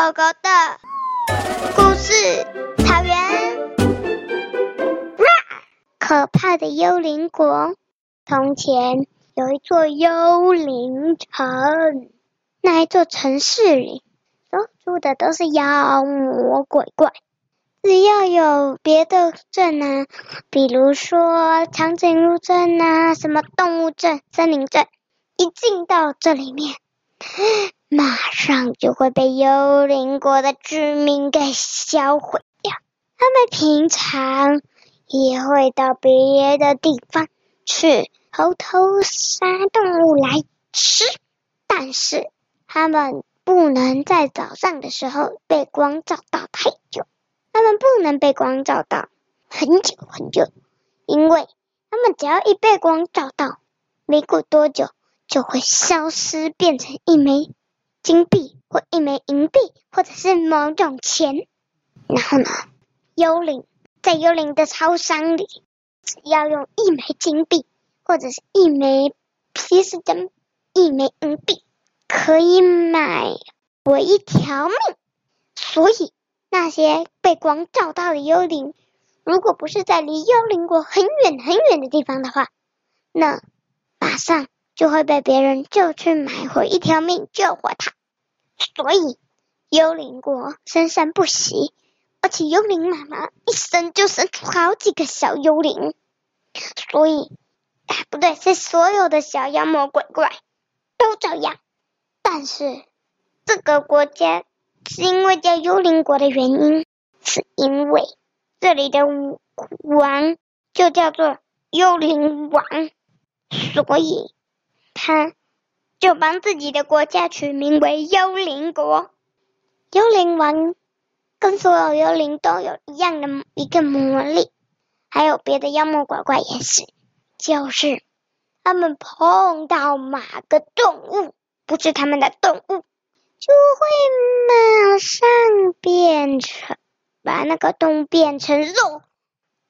狗狗的故事草原。可怕的幽灵国。从前有一座幽灵城，那一座城市里都住的都是妖魔鬼怪。只要有别的镇啊，比如说长颈鹿镇啊，什么动物镇、森林镇，一进到这里面，马上就会被幽灵国的居民给销毁掉。他们平常也会到别的地方去偷偷杀动物来吃，但是他们不能在早上的时候被光照到太久。他们不能被光照到很久很久，因为他们只要一被光照到，没过多久就会消失，变成一枚金币或一枚银币，或者是某种钱。然后呢，幽灵在幽灵的超商里，只要用一枚金币或者是一枚皮斯登、一枚银币，可以买我一条命。所以。那些被光照到的幽灵，如果不是在离幽灵国很远很远的地方的话，那马上就会被别人救去买回一条命救活他。所以幽灵国生生不息，而且幽灵妈妈一生就生出好几个小幽灵。所以，啊，不对，是所有的小妖魔鬼怪都这样。但是这个国家。是因为叫幽灵国的原因，是因为这里的王就叫做幽灵王，所以他就帮自己的国家取名为幽灵国。幽灵王跟所有幽灵都有一样的一个魔力，还有别的妖魔鬼怪也是，就是他们碰到哪个动物，不是他们的动物。就会马上变成，把那个洞变成肉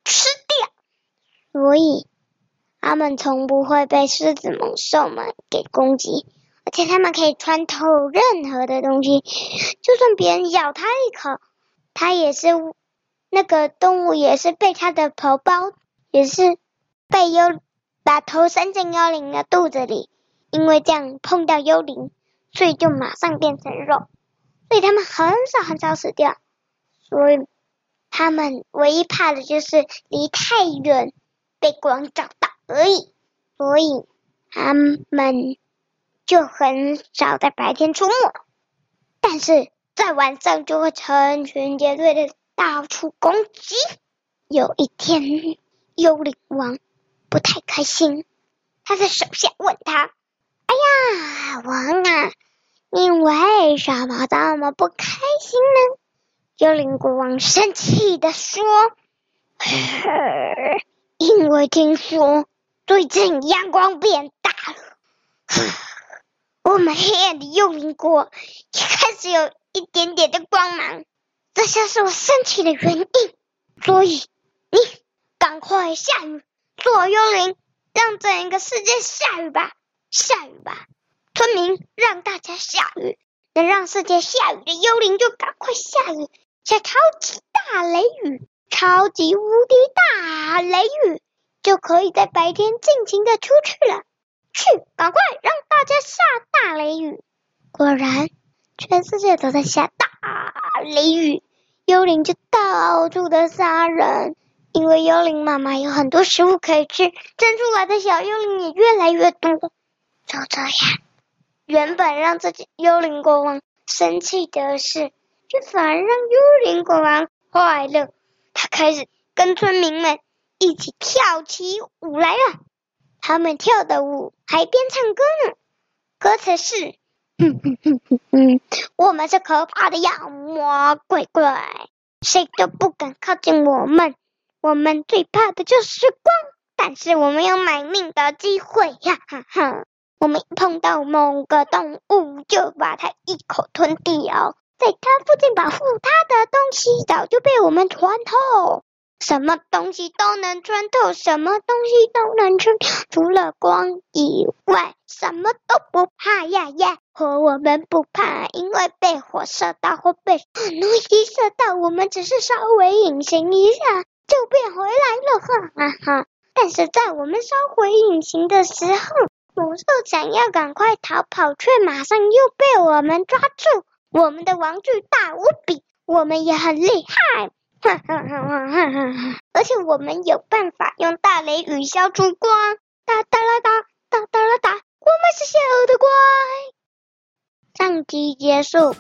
吃掉，所以他们从不会被狮子猛兽们给攻击，而且他们可以穿透任何的东西，就算别人咬他一口，他也是那个动物也是被他的头包，也是被幽把头伸进幽灵的肚子里，因为这样碰到幽灵。所以就马上变成肉，所以他们很少很少死掉，所以他们唯一怕的就是离太远被光照所以，所以他们就很少在白天出没，但是在晚上就会成群结队的到处攻击。有一天，幽灵王不太开心，他的手下问他。哎呀，王啊，你为什么这么不开心呢？幽灵国王生气地说：“因为听说最近阳光变大了，我们黑暗的幽灵国也开始有一点点的光芒，这就是我升起的原因。所以你赶快下雨，做幽灵，让整个世界下雨吧。”下雨吧，村民，让大家下雨，能让世界下雨的幽灵就赶快下雨，下超级大雷雨，超级无敌大雷雨，就可以在白天尽情的出去了。去，赶快让大家下大雷雨。果然，全世界都在下大雷雨，幽灵就到处的杀人，因为幽灵妈妈有很多食物可以吃，生出来的小幽灵也越来越多。就这样，原本让自己幽灵国王生气的事，就反而让幽灵国王快乐。他开始跟村民们一起跳起舞来了。他们跳的舞还边唱歌呢，歌词是：哼哼哼哼哼，我们是可怕的妖魔鬼怪，谁都不敢靠近我们。我们最怕的就是光，但是我们有买命的机会呀！哈哈。我们一碰到某个动物，就把它一口吞掉。在它附近保护它的东西，早就被我们穿透。什么东西都能穿透，什么东西都能穿，除了光以外，什么都不怕呀呀！火我们不怕，因为被火射到或被东西射到，我们只是稍微隐形一下就变回来了，哈哈哈。但是在我们稍微隐形的时候，猛兽想要赶快逃跑，却马上又被我们抓住。我们的玩具大无比，我们也很厉害，哈哈哈哈哈！而且我们有办法用大雷雨消除光，哒哒啦哒，哒哒啦哒，我们是小的怪。上集结束。